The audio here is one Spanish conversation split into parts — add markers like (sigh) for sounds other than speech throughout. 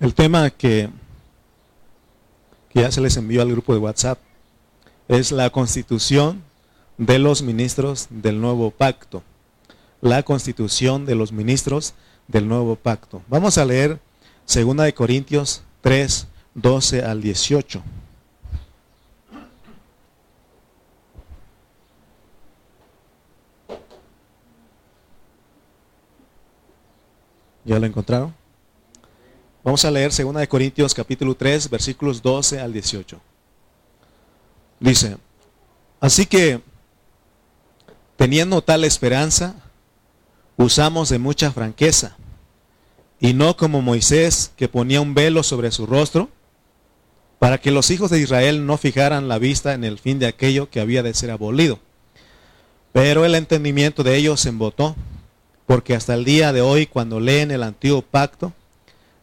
El tema que, ya se les envió al grupo de WhatsApp es la constitución de los ministros del nuevo pacto. La constitución de los ministros del nuevo pacto. Vamos a leer 2 de Corintios 3, 12 al 18. ¿Ya lo encontraron? Vamos a leer 2 de Corintios capítulo 3, versículos 12 al 18. Dice, así que teniendo tal esperanza, usamos de mucha franqueza, y no como Moisés que ponía un velo sobre su rostro, para que los hijos de Israel no fijaran la vista en el fin de aquello que había de ser abolido. Pero el entendimiento de ellos se embotó, porque hasta el día de hoy, cuando leen el antiguo pacto,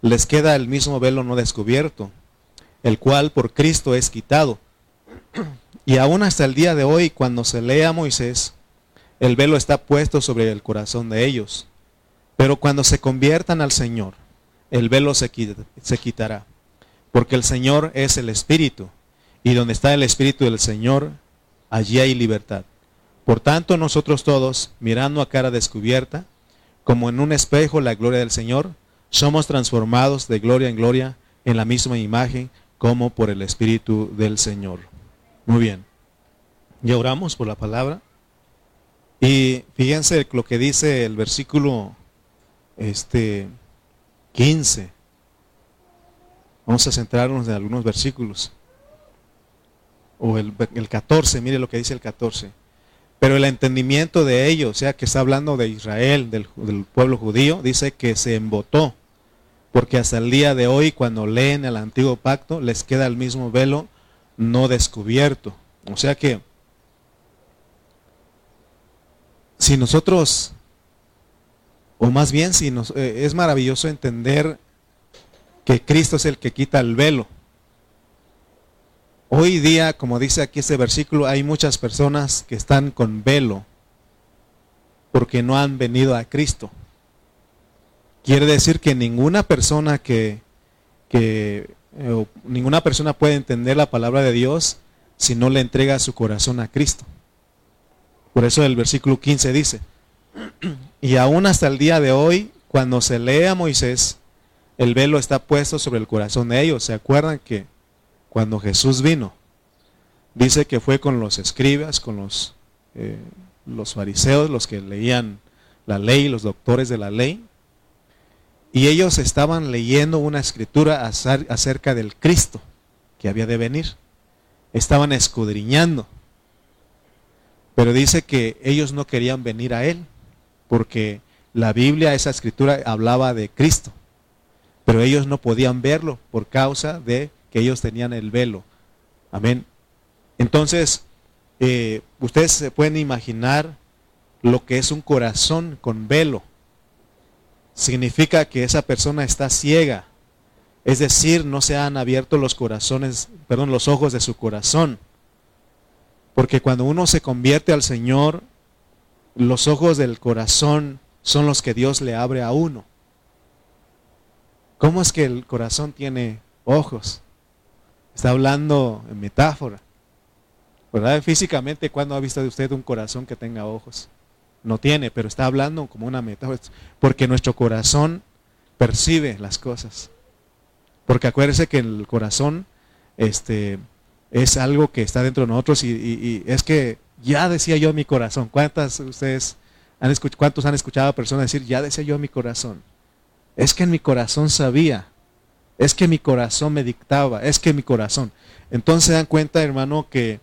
les queda el mismo velo no descubierto, el cual por Cristo es quitado. Y aún hasta el día de hoy, cuando se lee a Moisés, el velo está puesto sobre el corazón de ellos. Pero cuando se conviertan al Señor, el velo se, quitará. Porque el Señor es el Espíritu, y donde está el Espíritu del Señor, allí hay libertad. Por tanto, nosotros todos, mirando a cara descubierta, como en un espejo la gloria del Señor, somos transformados de gloria en gloria en la misma imagen como por el Espíritu del Señor. Muy bien. Ya oramos por la palabra. Y fíjense lo que dice el versículo este 15. Vamos a centrarnos en algunos versículos. O el, el 14, mire lo que dice el 14. Pero el entendimiento de ellos, o sea, que está hablando de Israel, del, del pueblo judío, dice que se embotó porque hasta el día de hoy cuando leen el antiguo pacto les queda el mismo velo no descubierto. O sea que si nosotros, o más bien si nos, eh, es maravilloso entender que Cristo es el que quita el velo. Hoy día, como dice aquí este versículo, hay muchas personas que están con velo porque no han venido a Cristo. Quiere decir que ninguna persona que, eh, ninguna persona puede entender la palabra de Dios si no le entrega su corazón a Cristo. Por eso el versículo 15 dice, y aún hasta el día de hoy, cuando se lee a Moisés, el velo está puesto sobre el corazón de ellos. ¿Se acuerdan que cuando Jesús vino, dice que fue con los escribas, con los, eh, los fariseos, los que leían la ley, los doctores de la ley, y ellos estaban leyendo una escritura acerca del Cristo que había de venir. Estaban escudriñando. Pero dice que ellos no querían venir a Él, porque la Biblia, esa escritura, hablaba de Cristo. Pero ellos no podían verlo por causa de que ellos tenían el velo. Amén. Entonces, eh, ustedes se pueden imaginar lo que es un corazón con velo significa que esa persona está ciega. Es decir, no se han abierto los corazones, perdón, los ojos de su corazón. Porque cuando uno se convierte al Señor, los ojos del corazón son los que Dios le abre a uno. ¿Cómo es que el corazón tiene ojos? Está hablando en metáfora. ¿Verdad? Físicamente, ¿cuándo ha visto usted un corazón que tenga ojos? No tiene, pero está hablando como una metáfora, porque nuestro corazón percibe las cosas. Porque acuérdese que el corazón este, es algo que está dentro de nosotros y, es que ya decía yo mi corazón. ¿Cuántas ustedes han escuchado, cuántos han escuchado a personas decir, ya decía yo mi corazón? Es que en mi corazón sabía, es que mi corazón me dictaba, es que mi corazón. Entonces se dan cuenta, hermano, que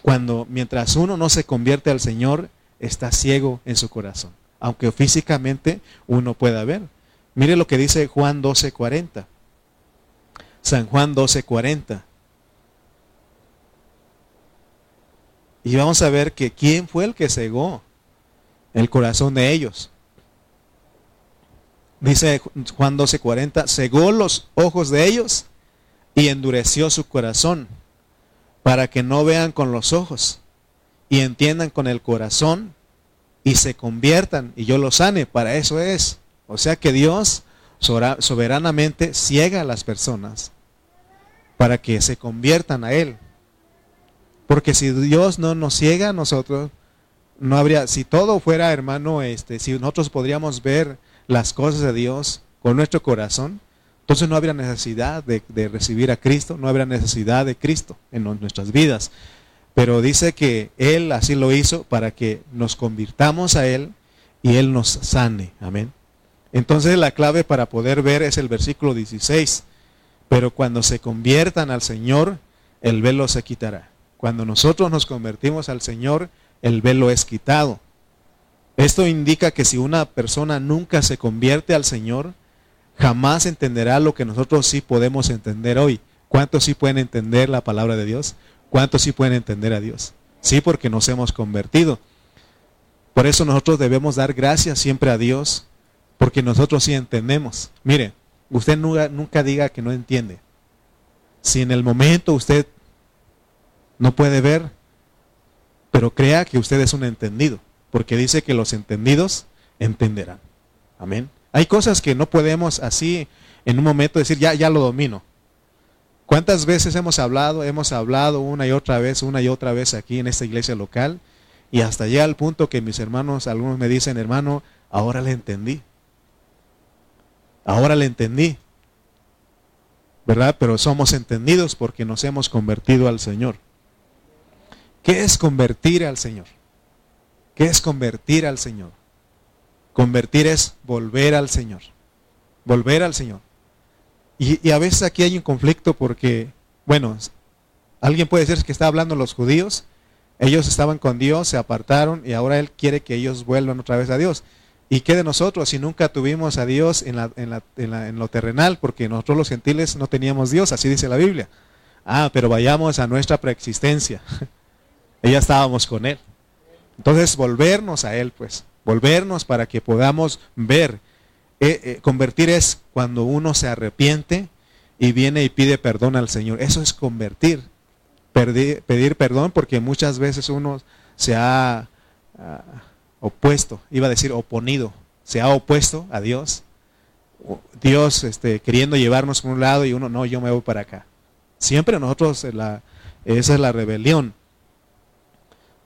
cuando mientras uno no se convierte al Señor, está ciego en su corazón, aunque físicamente uno pueda ver. Mire lo que dice Juan 12:40. San Juan 12:40. Y vamos a ver que quién fue el que cegó el corazón de ellos. Dice Juan 12:40, cegó los ojos de ellos y endureció su corazón para que no vean con los ojos y entiendan con el corazón y se conviertan y yo los sane. Para eso es. O sea que Dios soberanamente ciega a las personas para que se conviertan a Él. Porque si Dios no nos ciega a nosotros, no habría, si todo fuera, hermano, este, si nosotros podríamos ver las cosas de Dios con nuestro corazón, entonces no habría necesidad de, de recibir a Cristo, no habría necesidad de Cristo en nuestras vidas. Pero dice que Él así lo hizo para que nos convirtamos a Él y Él nos sane. Amén. Entonces la clave para poder ver es el versículo 16. Pero cuando se conviertan al Señor, el velo se quitará. Cuando nosotros nos convertimos al Señor, el velo es quitado. Esto indica que si una persona nunca se convierte al Señor, jamás entenderá lo que nosotros sí podemos entender hoy. ¿Cuántos sí pueden entender la palabra de Dios? ¿Cuántos sí pueden entender a Dios? Sí, porque nos hemos convertido. Por eso nosotros debemos dar gracias siempre a Dios, porque nosotros sí entendemos. Mire, usted nunca, diga que no entiende. Si en el momento usted no puede ver, pero crea que usted es un entendido, porque dice que los entendidos entenderán. Amén. Hay cosas que no podemos así en un momento decir, ya, ya lo domino. ¿Cuántas veces hemos hablado, hemos hablado una y otra vez, una y otra vez aquí en esta iglesia local? Y hasta llega al punto que mis hermanos, algunos me dicen, hermano, ahora le entendí. Ahora le entendí. ¿Verdad? Pero somos entendidos porque nos hemos convertido al Señor. ¿Qué es convertir al Señor? ¿Qué es convertir al Señor? Convertir es volver al Señor. Volver al Señor. Y, y, a veces aquí hay un conflicto porque, bueno, alguien puede decir que está hablando los judíos ellos estaban con Dios, se apartaron y ahora Él quiere que ellos vuelvan otra vez a Dios. ¿Y qué de nosotros si nunca tuvimos a Dios en, en, lo terrenal? Porque nosotros los gentiles no teníamos Dios, así dice la Biblia. Ah, pero vayamos a nuestra preexistencia. (laughs) ya estábamos con Él. Entonces, volvernos a Él, pues. Volvernos para que podamos ver. Eh, eh, convertir es cuando uno se arrepiente y viene y pide perdón al Señor. Eso es convertir pedir, perdón porque muchas veces uno se ha ah, opuesto, iba a decir oponido, se ha opuesto a Dios. Dios este, queriendo llevarnos por un lado y uno, no, yo me voy para acá. Siempre nosotros, eh, esa es la rebelión.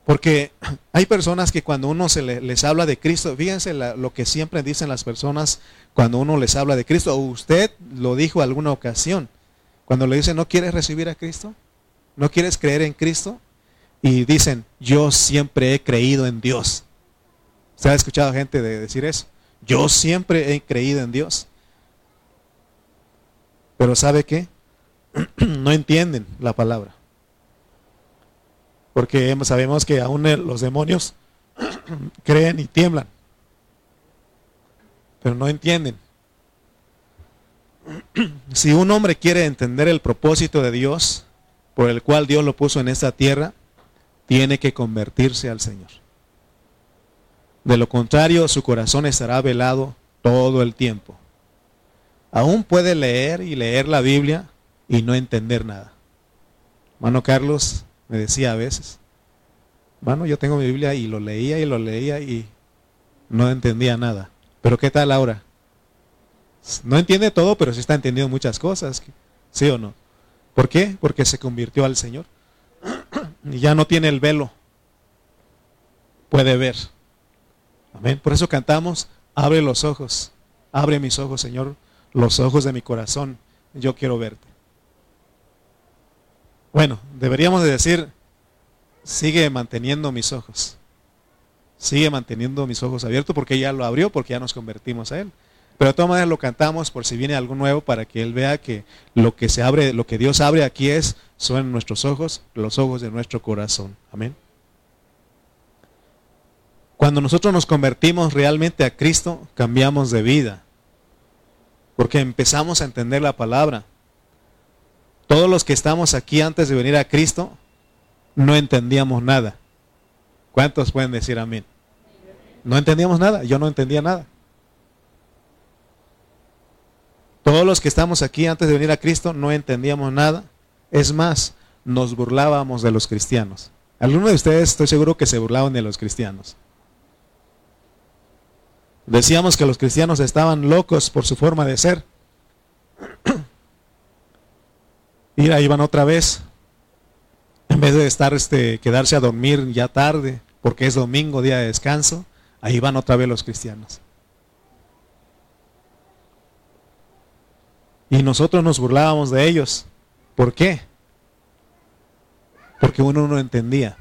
Porque hay personas que cuando uno se les habla de Cristo, fíjense lo que siempre dicen las personas cuando uno les habla de Cristo, usted lo dijo alguna ocasión, cuando le dicen, ¿no quieres recibir a Cristo? ¿No quieres creer en Cristo? Y dicen, yo siempre he creído en Dios. ¿Se ha escuchado gente de decir eso? Yo siempre he creído en Dios. Pero ¿sabe qué? (clears throat) no entienden la palabra. Porque sabemos que aún los demonios (clears throat) creen y tiemblan. Pero no entienden. (clears throat) si un hombre quiere entender el propósito de Dios, por el cual Dios lo puso en esta tierra, tiene que convertirse al Señor. De lo contrario, su corazón estará velado todo el tiempo. Aún puede leer y leer la Biblia y no entender nada. Mano Carlos me decía a veces, mano, yo tengo mi Biblia y lo leía y lo leía y no entendía nada. Pero ¿qué tal ahora? No entiende todo, pero sí está entendiendo muchas cosas. ¿Sí o no? ¿Por qué? Porque se convirtió al Señor. (clears throat) Y ya no tiene el velo. Puede ver. Amén. Por eso cantamos, abre los ojos. Abre mis ojos, Señor, los ojos de mi corazón. Yo quiero verte. Bueno, deberíamos de decir, sigue manteniendo mis ojos. Sigue manteniendo mis ojos abiertos porque ya lo abrió, porque ya nos convertimos a Él. Pero de todas maneras lo cantamos por si viene algo nuevo para que él vea que lo que se abre, lo que Dios abre aquí es, son nuestros ojos, los ojos de nuestro corazón. Amén. Cuando nosotros nos convertimos realmente a Cristo, cambiamos de vida. Porque empezamos a entender la palabra. Todos los que estamos aquí antes de venir a Cristo, no entendíamos nada. ¿Cuántos pueden decir amén? No entendíamos nada, yo no entendía nada. Todos los que estamos aquí antes de venir a Cristo no entendíamos nada. Es más, nos burlábamos de los cristianos. Algunos de ustedes estoy seguro que se burlaban de los cristianos. Decíamos que los cristianos estaban locos por su forma de ser. Y ahí van otra vez. En vez de estar este quedarse a dormir ya tarde, porque es domingo, día de descanso, ahí van otra vez los cristianos. Y nosotros nos burlábamos de ellos. ¿Por qué? Porque uno no entendía.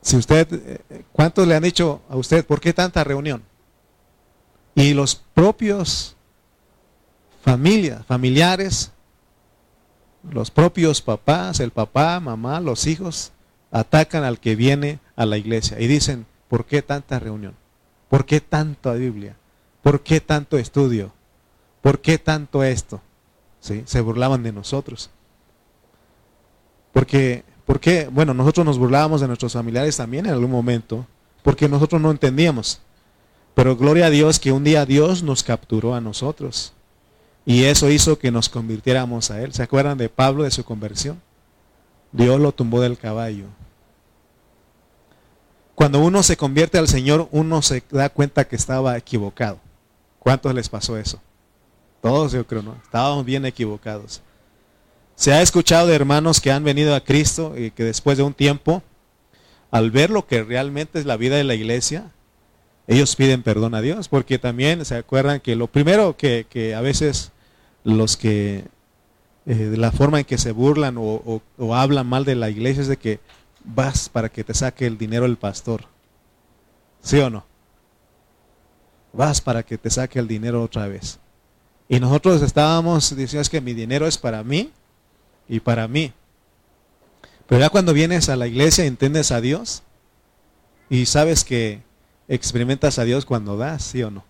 Si usted, eh, ¿cuántos le han dicho a usted, ¿por qué tanta reunión? Y los propios familias, familiares, los propios papás, el papá, mamá, los hijos, atacan al que viene a la iglesia y dicen, ¿por qué tanta reunión? ¿Por qué tanta Biblia? ¿Por qué tanto estudio? ¿Por qué tanto esto? ¿Sí? Se burlaban de nosotros. Porque qué? Bueno, nosotros nos burlábamos de nuestros familiares también en algún momento, porque nosotros no entendíamos. Pero gloria a Dios que un día Dios nos capturó a nosotros. Y eso hizo que nos convirtiéramos a Él. ¿Se acuerdan de Pablo, de su conversión? Dios lo tumbó del caballo. Cuando uno se convierte al Señor, uno se da cuenta que estaba equivocado. ¿Cuántos les pasó eso? Todos yo creo, ¿no? Estábamos bien equivocados. Se ha escuchado de hermanos que han venido a Cristo y que después de un tiempo, al ver lo que realmente es la vida de la iglesia, ellos piden perdón a Dios, porque también se acuerdan que lo primero que, a veces los que, eh, de la forma en que se burlan o, hablan mal de la iglesia es de que vas para que te saque el dinero el pastor. ¿Sí o no? Vas para que te saque el dinero otra vez. Y nosotros estábamos diciendo es que mi dinero es para mí y para mí. Pero ya cuando vienes a la iglesia entiendes a Dios y sabes que experimentas a Dios cuando das, ¿sí o no?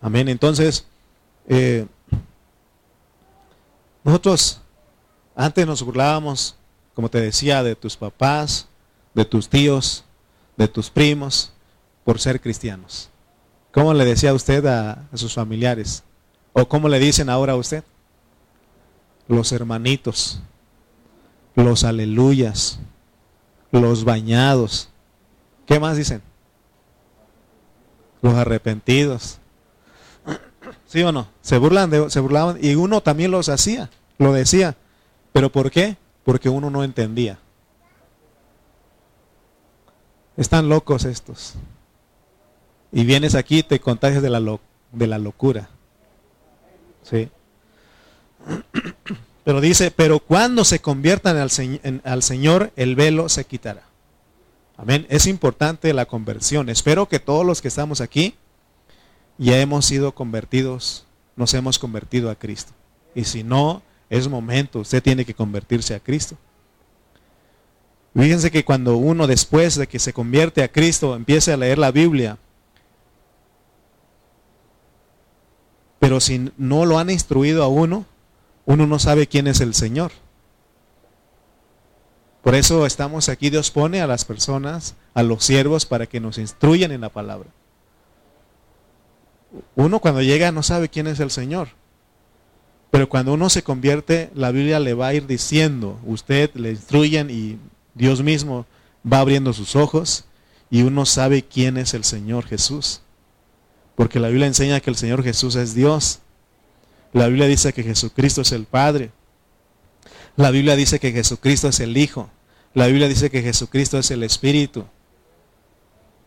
Amén. Entonces, eh, nosotros antes nos burlábamos, como te decía, de tus papás, de tus tíos, de tus primos, por ser cristianos. ¿Cómo le decía usted a sus familiares? ¿O cómo le dicen ahora a usted? los hermanitos, los aleluyas, los bañados. ¿Qué más dicen? Los arrepentidos. (clears throat) ¿Sí o no? Se burlan de, se burlaban y uno también los hacía, lo decía. ¿Pero por qué? Porque uno no entendía. Están locos estos. Y vienes aquí y te contagias de la, de la locura. ¿Sí? (clears throat) Pero dice, pero cuando se conviertan al, al Señor, el velo se quitará. Amén. Es importante la conversión. Espero que todos los que estamos aquí ya hemos sido convertidos, nos hemos convertido a Cristo. Y si no, es momento, usted tiene que convertirse a Cristo. Fíjense que cuando uno después de que se convierte a Cristo empieza a leer la Biblia, pero si no lo han instruido a uno, uno no sabe quién es el Señor. Por eso estamos aquí, Dios pone a las personas, a los siervos, para que nos instruyan en la palabra. Uno cuando llega no sabe quién es el Señor. Pero cuando uno se convierte, la Biblia le va a ir diciendo, usted le instruyen y Dios mismo va abriendo sus ojos y uno sabe quién es el Señor Jesús. Porque la Biblia enseña que el Señor Jesús es Dios la Biblia dice que Jesucristo es el Padre. La Biblia dice que Jesucristo es el Hijo. La Biblia dice que Jesucristo es el Espíritu.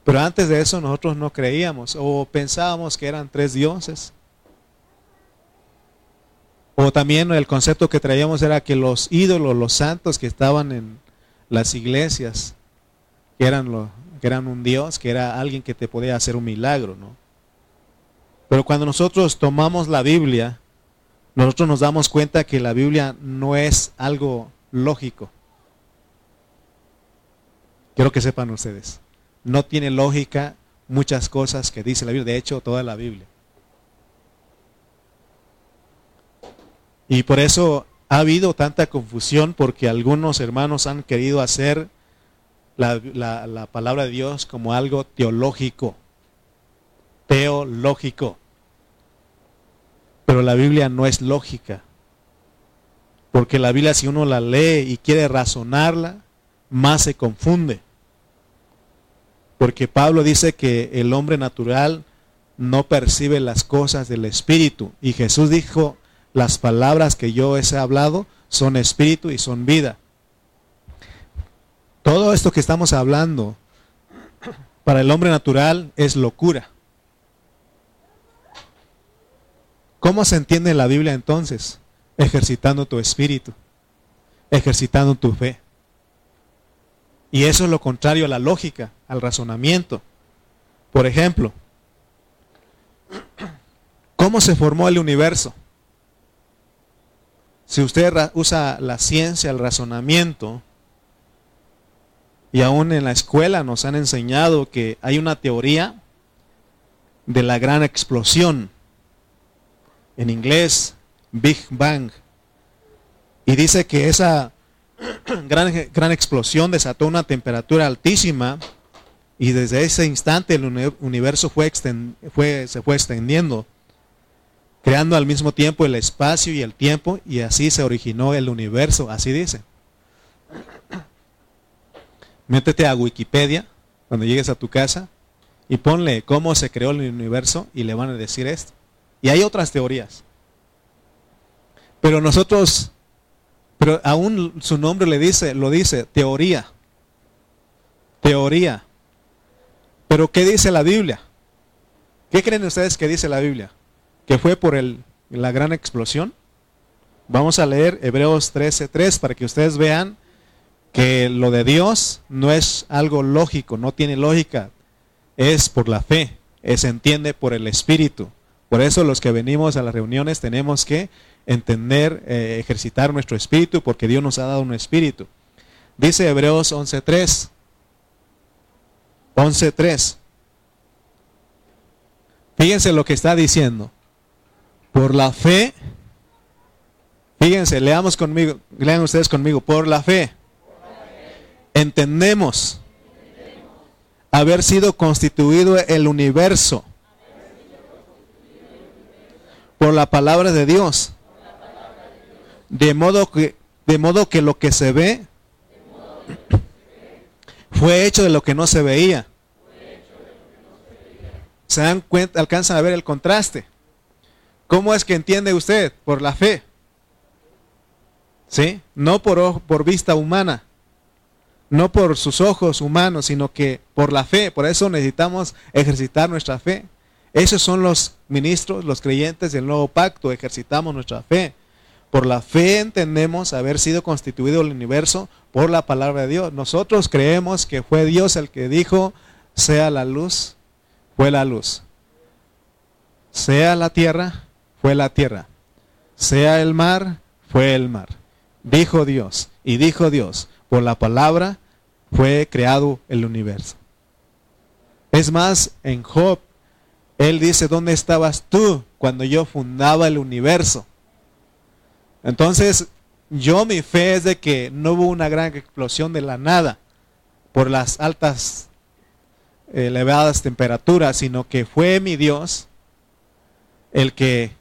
Pero antes de eso nosotros no creíamos o pensábamos que eran tres dioses. O también el concepto que traíamos era que los ídolos, los santos que estaban en las iglesias, que eran, que eran un Dios, que era alguien que te podía hacer un milagro, ¿no? Pero cuando nosotros tomamos la Biblia nosotros nos damos cuenta que la Biblia no es algo lógico. Quiero que sepan ustedes, no tiene lógica muchas cosas que dice la Biblia, de hecho toda la Biblia. Y por eso ha habido tanta confusión porque algunos hermanos han querido hacer la, la palabra de Dios como algo teológico, teológico. Pero la Biblia no es lógica. Porque la Biblia si uno la lee y quiere razonarla, más se confunde. Porque Pablo dice que el hombre natural no percibe las cosas del Espíritu. Y Jesús dijo, las palabras que yo he hablado son espíritu y son vida. Todo esto que estamos hablando para el hombre natural es locura. ¿Cómo se entiende la Biblia entonces? Ejercitando tu espíritu, ejercitando tu fe. Y eso es lo contrario a la lógica, al razonamiento. Por ejemplo, ¿cómo se formó el universo? Si usted usa la ciencia, el razonamiento, y aún en la escuela nos han enseñado que hay una teoría de la gran explosión. En inglés, Big Bang. Y dice que esa (clears throat) gran, gran explosión desató una temperatura altísima y desde ese instante el universo fue, fue se fue extendiendo, creando al mismo tiempo el espacio y el tiempo y así se originó el universo, así dice. Métete a Wikipedia cuando llegues a tu casa y ponle cómo se creó el universo y le van a decir esto. Y hay otras teorías. Pero nosotros, pero aún su nombre le dice, lo dice, teoría. Teoría. Pero ¿qué dice la Biblia? ¿Qué creen ustedes que dice la Biblia? ¿Que fue por el, la gran explosión? Vamos a leer Hebreos 13:3 para que ustedes vean que lo de Dios no es algo lógico, no tiene lógica, es por la fe, se entiende por el Espíritu. Por eso los que venimos a las reuniones tenemos que entender, eh, ejercitar nuestro espíritu, porque Dios nos ha dado un espíritu. Dice Hebreos 11.3. 11.3. Fíjense lo que está diciendo. Por la fe, fíjense, leamos conmigo, lean ustedes conmigo, por la fe entendemos haber sido constituido el universo por la palabra de Dios. De modo que, de modo que lo que se ve fue hecho de lo que no se veía. Se dan cuenta, alcanzan a ver el contraste. ¿Cómo es que entiende usted? Por la fe. ¿Sí? No por, por vista humana no por sus ojos humanos, sino que por la fe. Por eso necesitamos ejercitar nuestra fe. Esos son los ministros, los creyentes del nuevo pacto, ejercitamos nuestra fe. Por la fe entendemos haber sido constituido el universo por la palabra de Dios. Nosotros creemos que fue Dios el que dijo, sea la luz, fue la luz. Sea la tierra, fue la tierra. Sea el mar, fue el mar. Dijo Dios, y dijo Dios, por la palabra fue creado el universo. Es más, en Job, él dice, ¿dónde estabas tú cuando yo fundaba el universo? Entonces, yo mi fe es de que no hubo una gran explosión de la nada por las altas, elevadas temperaturas, sino que fue mi Dios el que,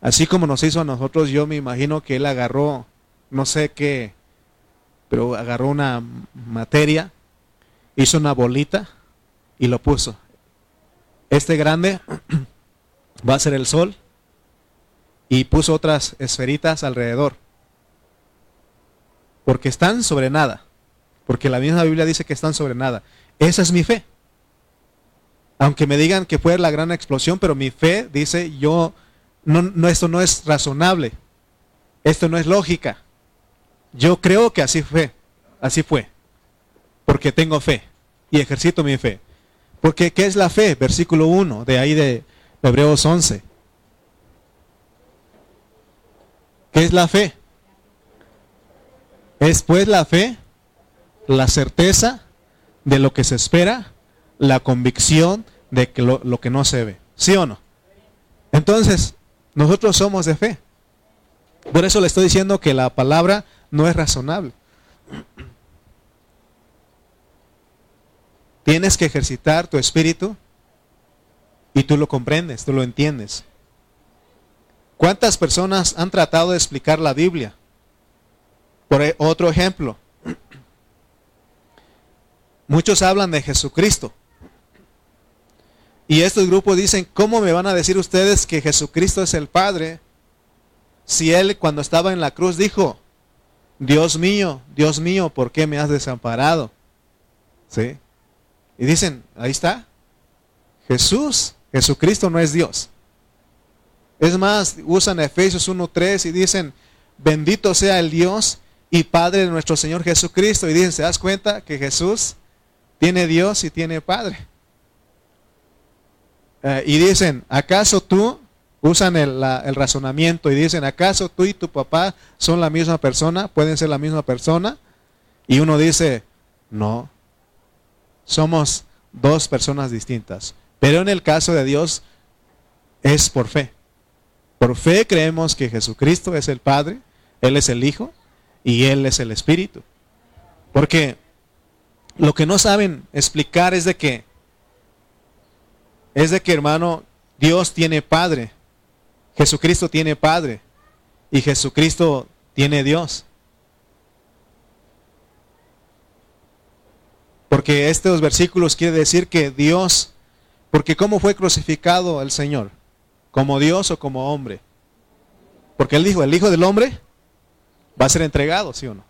así como nos hizo a nosotros, yo me imagino que él agarró, no sé qué, pero agarró una materia, hizo una bolita y lo puso. Este grande (clears throat) va a ser el sol y puso otras esferitas alrededor. Porque están sobre nada. Porque la misma Biblia dice que están sobre nada. Esa es mi fe. Aunque me digan que fue la gran explosión, pero mi fe dice, yo, no, esto no es razonable. Esto no es lógica. Yo creo que así fue, así fue, porque tengo fe y ejercito mi fe. Porque ¿qué es la fe? Versículo 1 de ahí de Hebreos 11. ¿Qué es la fe? Es pues la fe, la certeza de lo que se espera, la convicción de que lo, lo que no se ve. ¿Sí o no? Entonces, nosotros somos de fe. Por eso le estoy diciendo que la palabra no es razonable. Tienes que ejercitar tu espíritu y tú lo comprendes, tú lo entiendes. ¿Cuántas personas han tratado de explicar la Biblia? Por e, otro ejemplo, (clears throat) muchos hablan de Jesucristo Y estos grupos dicen, ¿cómo me van a decir ustedes que Jesucristo es el Padre si Él cuando estaba en la cruz dijo, Dios mío, Dios mío, ¿por qué me has desamparado? ¿Sí? Y dicen, ahí está, Jesús, Jesucristo no es Dios. Es más, usan Efesios 1.3 y dicen, bendito sea el Dios y Padre de nuestro Señor Jesucristo. Y dicen, ¿se das cuenta que Jesús tiene Dios y tiene Padre? Eh, y dicen, ¿acaso tú, usan el, el, razonamiento y dicen, ¿acaso tú y tu papá son la misma persona? ¿Pueden ser la misma persona? Y uno dice, no, somos dos personas distintas. Pero en el caso de Dios es por fe. Por fe creemos que Jesucristo es el Padre, Él es el Hijo y Él es el Espíritu. Porque lo que no saben explicar es de que es de que, hermano, Dios tiene Padre, Jesucristo tiene Padre y Jesucristo tiene Dios. Porque estos versículos quiere decir que Dios, porque ¿cómo fue crucificado el Señor? ¿Como Dios o como hombre? Porque él dijo, el Hijo del Hombre va a ser entregado, ¿sí o no?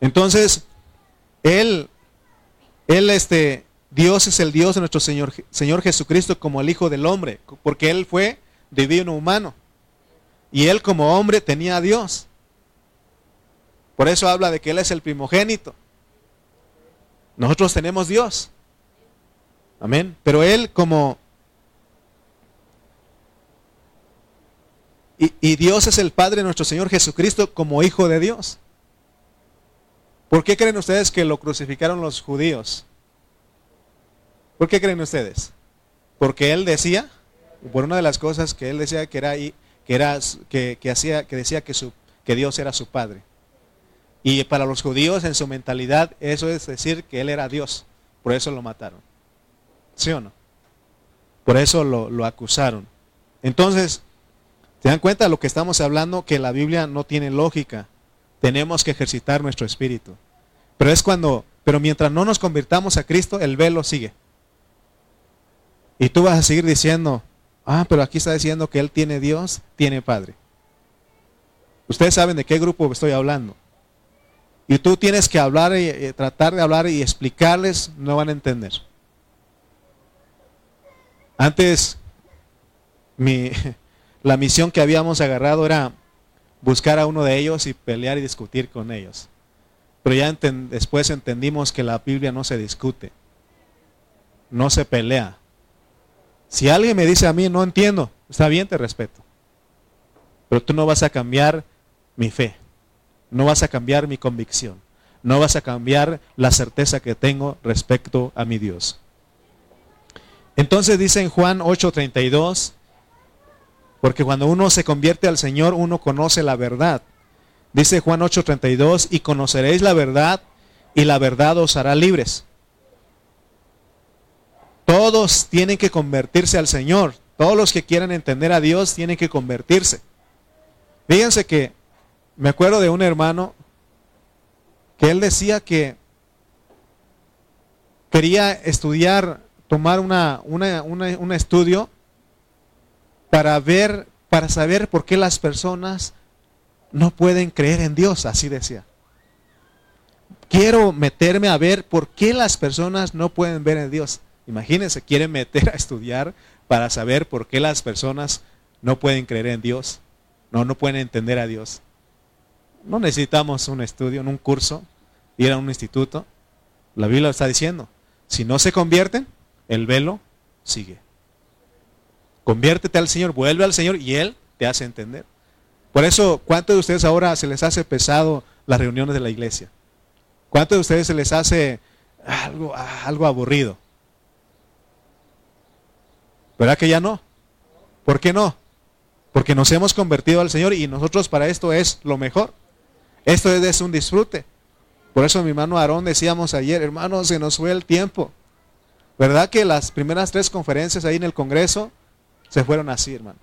Entonces, Él, Él este, Dios es el Dios de nuestro Señor, Señor Jesucristo como el Hijo del Hombre, porque Él fue divino humano. Y Él como hombre tenía a Dios. Por eso habla de que Él es el primogénito. Nosotros tenemos Dios. Amén. Pero Él como... Y, Dios es el Padre de nuestro Señor Jesucristo como Hijo de Dios. ¿Por qué creen ustedes que lo crucificaron los judíos? ¿Por qué creen ustedes? Porque él decía, por una de las cosas que él decía que era que era que, hacía que decía que su que Dios era su padre. Y para los judíos en su mentalidad eso es decir que él era Dios. Por eso lo mataron. ¿Sí o no? Por eso lo, lo acusaron. Entonces, ¿se dan cuenta de lo que estamos hablando? Que la Biblia no tiene lógica. Tenemos que ejercitar nuestro espíritu. Pero es cuando, pero mientras no nos convirtamos a Cristo, el velo sigue. Y tú vas a seguir diciendo, ah, pero aquí está diciendo que Él tiene Dios, tiene Padre. Ustedes saben de qué grupo estoy hablando. Y tú tienes que hablar y, tratar de hablar y explicarles, no van a entender. Antes, mi, (laughs) la misión que habíamos agarrado era buscar a uno de ellos y pelear y discutir con ellos. Pero ya después entendimos que la Biblia no se discute, no se pelea, si alguien me dice a mí, no entiendo, está bien, te respeto. Pero tú no vas a cambiar mi fe, no vas a cambiar mi convicción, no vas a cambiar la certeza que tengo respecto a mi Dios. Entonces dice en Juan 8:32, porque cuando uno se convierte al Señor, uno conoce la verdad. Dice Juan 8:32, y conoceréis la verdad, y la verdad os hará libres. Todos tienen que convertirse al Señor. Todos los que quieran entender a Dios tienen que convertirse. Fíjense que me acuerdo de un hermano que él decía que quería estudiar, tomar una, un estudio para ver, para saber por qué las personas no pueden creer en Dios, así decía. Quiero meterme a ver por qué las personas no pueden ver en Dios. Imagínense, quieren meter a estudiar para saber por qué las personas no pueden creer en Dios, no, no pueden entender a Dios. No necesitamos un estudio, un curso, ir a un instituto. La Biblia está diciendo, si no se convierten, el velo sigue. Conviértete al Señor, vuelve al Señor y Él te hace entender. Por eso, ¿cuántos de ustedes ahora se les hace pesado las reuniones de la iglesia? ¿Cuántos de ustedes se les hace algo, algo aburrido? ¿Verdad que ya no? ¿Por qué no? Porque nos hemos convertido al Señor y nosotros para esto es lo mejor. Esto es un disfrute. Por eso mi hermano Aarón decíamos ayer, hermano, se nos fue el tiempo. ¿Verdad que las primeras tres conferencias ahí en el Congreso se fueron así, hermano?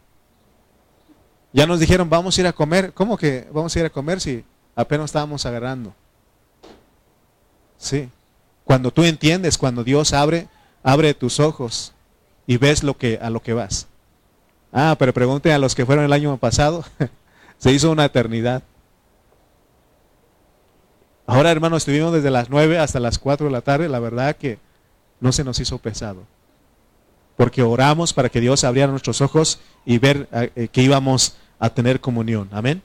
Ya nos dijeron, vamos a ir a comer. ¿Cómo que vamos a ir a comer si apenas estábamos agarrando? Sí. Cuando tú entiendes, cuando Dios abre, abre tus ojos y ves lo que, a lo que vas. Ah, pero pregunte a los que fueron el año pasado. (laughs) Se hizo una eternidad. Ahora, hermano, estuvimos desde las 9 hasta las 4 de la tarde. La verdad que no se nos hizo pesado. Porque oramos para que Dios abriera nuestros ojos y ver eh, que íbamos a tener comunión. Amén.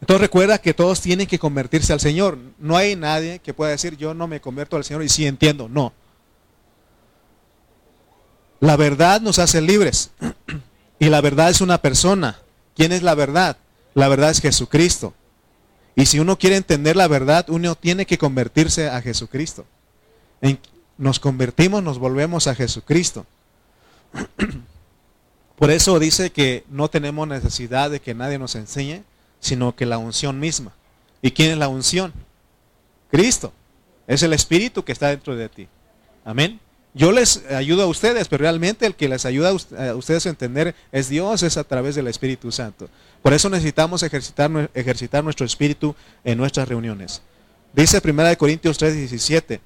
Entonces recuerda que todos tienen que convertirse al Señor. No hay nadie que pueda decir yo no me convierto al Señor y sí entiendo. No. La verdad nos hace libres. Y la verdad es una persona. ¿Quién es la verdad? La verdad es Jesucristo. Y si uno quiere entender la verdad, uno tiene que convertirse a Jesucristo. nos convertimos, nos volvemos a Jesucristo. (clears throat) Por eso dice que no tenemos necesidad de que nadie nos enseñe, sino que la unción misma. ¿Y quién es la unción? Cristo. Es el Espíritu que está dentro de ti. Amén. Yo les ayudo a ustedes, pero realmente el que les ayuda a ustedes a entender es Dios, es a través del Espíritu Santo. Por eso necesitamos ejercitar, nuestro espíritu en nuestras reuniones. Dice 1 Corintios 3, 17.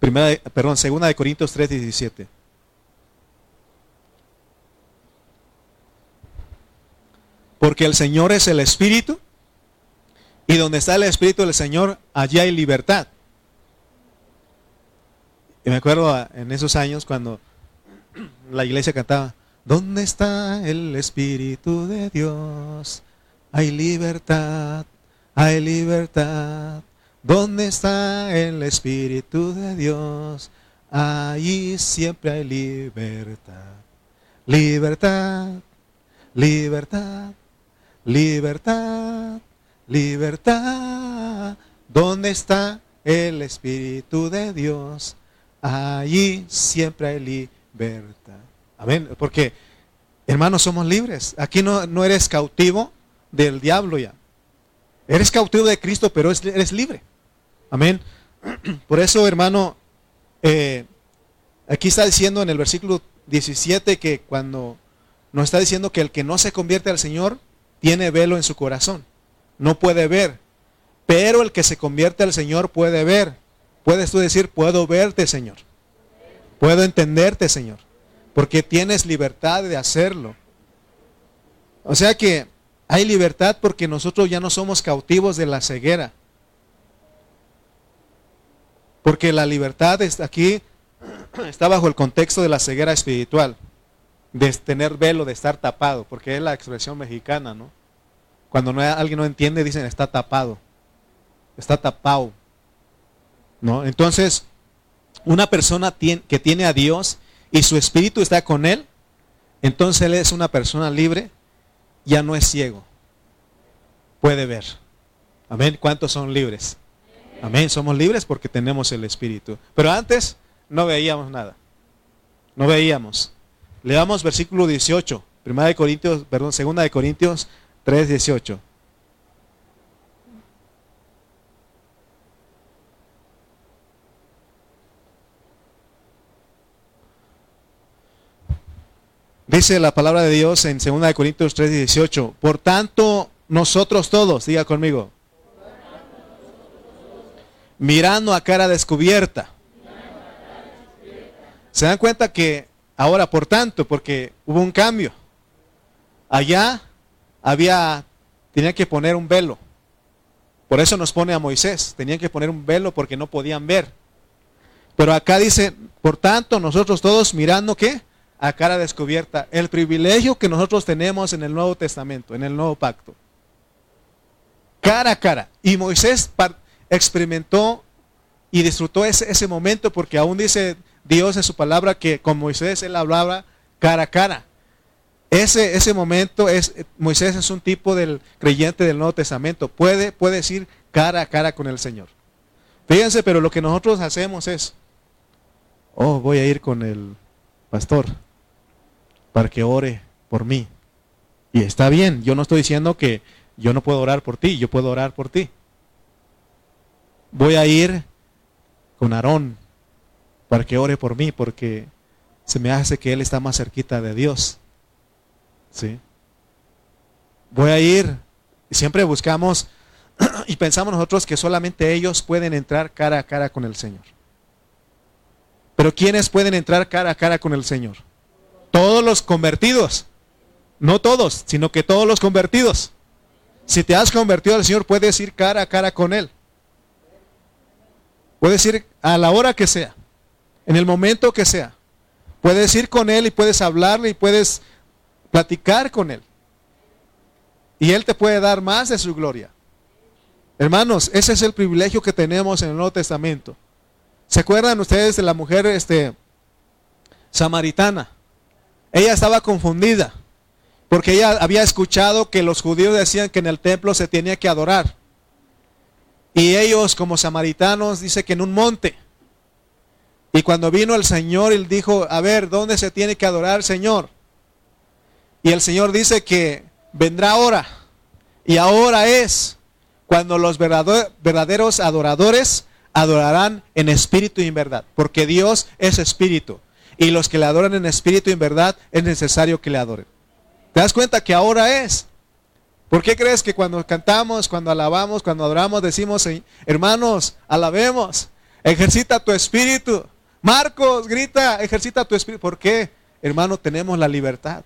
Primera, perdón, 2 Corintios 3, 17. Porque el Señor es el Espíritu y donde está el Espíritu del Señor, allí hay libertad. Y me acuerdo en esos años cuando la iglesia cantaba, ¿dónde está el Espíritu de Dios? Hay libertad, hay libertad. ¿Dónde está el Espíritu de Dios? Allí siempre hay libertad. Libertad, libertad, libertad, libertad. ¿Dónde está el Espíritu de Dios? Allí siempre hay libertad. Amén. Porque, hermanos, somos libres. Aquí no, no eres cautivo del diablo ya. Eres cautivo de Cristo, pero eres libre. Amén. (clears throat) Por eso, hermano, eh, aquí está diciendo en el versículo 17 que cuando nos está diciendo que el que no se convierte al Señor tiene velo en su corazón. No puede ver. Pero el que se convierte al Señor puede ver. Puedes tú decir, puedo verte, Señor. Puedo entenderte, Señor. Porque tienes libertad de hacerlo. O sea que hay libertad porque nosotros ya no somos cautivos de la ceguera. Porque la libertad está aquí (clears throat) está bajo el contexto de la ceguera espiritual, de tener velo, de estar tapado, porque es la expresión mexicana, ¿no? Cuando no, alguien no entiende, dicen está tapado, está tapado. ¿No? Entonces, una persona que tiene a Dios y su espíritu está con él, entonces él es una persona libre, ya no es ciego, puede ver. Amén. ¿Cuántos son libres? Amén. Somos libres porque tenemos el espíritu. Pero antes no veíamos nada. No veíamos. Leamos versículo 18, primera de Corintios, perdón, segunda de Corintios 3, 18. Dice la palabra de Dios en 2 Corintios 3, 18. Por tanto, nosotros todos, diga conmigo, mirando a cara descubierta. Se dan cuenta que ahora, por tanto, porque hubo un cambio. Allá había, tenía que poner un velo. Por eso nos pone a Moisés. Tenían que poner un velo porque no podían ver. Pero acá dice, por tanto, nosotros todos mirando qué? A cara descubierta el privilegio que nosotros tenemos en el Nuevo Testamento, en el Nuevo Pacto. Cara a cara. Y Moisés experimentó y disfrutó ese, ese momento porque aún dice Dios en su palabra que con Moisés él hablaba cara a cara. Ese, ese momento es, Moisés es un tipo del creyente del Nuevo Testamento. Puede, puede decir cara a cara con el Señor. Fíjense, pero lo que nosotros hacemos es, oh, voy a ir con el pastor para que ore por mí. Y está bien, yo no estoy diciendo que yo no puedo orar por ti, yo puedo orar por ti. Voy a ir con Aarón para que ore por mí, porque se me hace que él está más cerquita de Dios. ¿Sí? Voy a ir, y siempre buscamos (clears throat) y pensamos nosotros que solamente ellos pueden entrar cara a cara con el Señor. Pero ¿quiénes pueden entrar cara a cara con el Señor? Todos los convertidos. No todos, sino que todos los convertidos. Si te has convertido al Señor, puedes ir cara a cara con Él. Puedes ir a la hora que sea, en el momento que sea. Puedes ir con Él y puedes hablarle y puedes platicar con Él. Y Él te puede dar más de su gloria. Hermanos, ese es el privilegio que tenemos en el Nuevo Testamento. ¿Se acuerdan ustedes de la mujer este, samaritana? Ella estaba confundida porque ella había escuchado que los judíos decían que en el templo se tenía que adorar. Y ellos como samaritanos dice que en un monte. Y cuando vino el Señor, él dijo, a ver, ¿dónde se tiene que adorar, Señor? Y el Señor dice que vendrá ahora. Y ahora es cuando los verdaderos adoradores adorarán en espíritu y en verdad. Porque Dios es espíritu. Y los que le adoran en espíritu y en verdad es necesario que le adoren. ¿Te das cuenta que ahora es? ¿Por qué crees que cuando cantamos, cuando alabamos, cuando adoramos, decimos, hermanos, alabemos, ejercita tu espíritu? Marcos, grita, ejercita tu espíritu. ¿Por qué? Hermano, tenemos la libertad.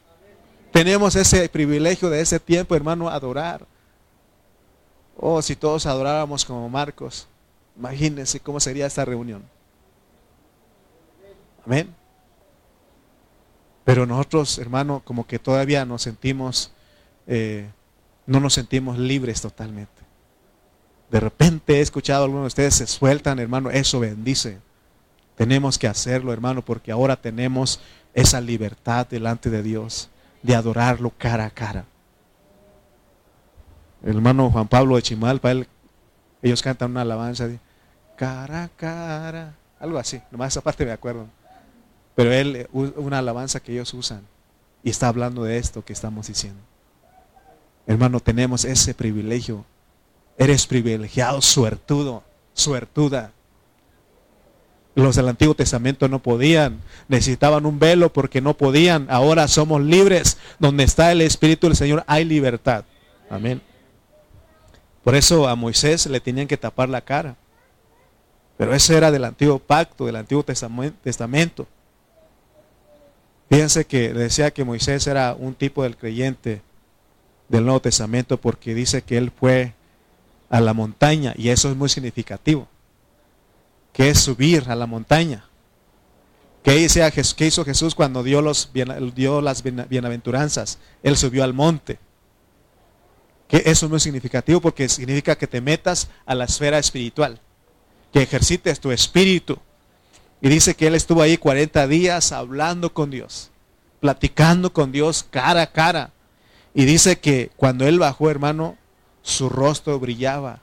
Tenemos ese privilegio de ese tiempo, hermano, adorar. Oh, si todos adoráramos como Marcos, imagínense cómo sería esta reunión. Amén. Pero nosotros, hermano, como que todavía nos sentimos, eh, no nos sentimos libres totalmente. De repente he escuchado a algunos de ustedes se sueltan, hermano, eso bendice. Tenemos que hacerlo, hermano, porque ahora tenemos esa libertad delante de Dios de adorarlo cara a cara. El hermano Juan Pablo de Chimalpa, él, ellos cantan una alabanza de cara a cara, algo así, nomás esa parte me acuerdo. Pero él, una alabanza que ellos usan y está hablando de esto que estamos diciendo. Hermano, tenemos ese privilegio. Eres privilegiado, suertudo, suertuda. Los del Antiguo Testamento no podían, necesitaban un velo porque no podían. Ahora somos libres. Donde está el Espíritu del Señor hay libertad. Amén. Por eso a Moisés le tenían que tapar la cara. Pero ese era del antiguo pacto, del Antiguo Testamento. Fíjense que decía que Moisés era un tipo del creyente del Nuevo Testamento porque dice que él fue a la montaña y eso es muy significativo que es subir a la montaña. ¿Qué hizo Jesús cuando dio, los, dio las bienaventuranzas? Él subió al monte. Que eso es muy significativo porque significa que te metas a la esfera espiritual, que ejercites tu espíritu. Y dice que él estuvo ahí 40 días hablando con Dios, platicando con Dios cara a cara. Y dice que cuando él bajó, hermano, su rostro brillaba.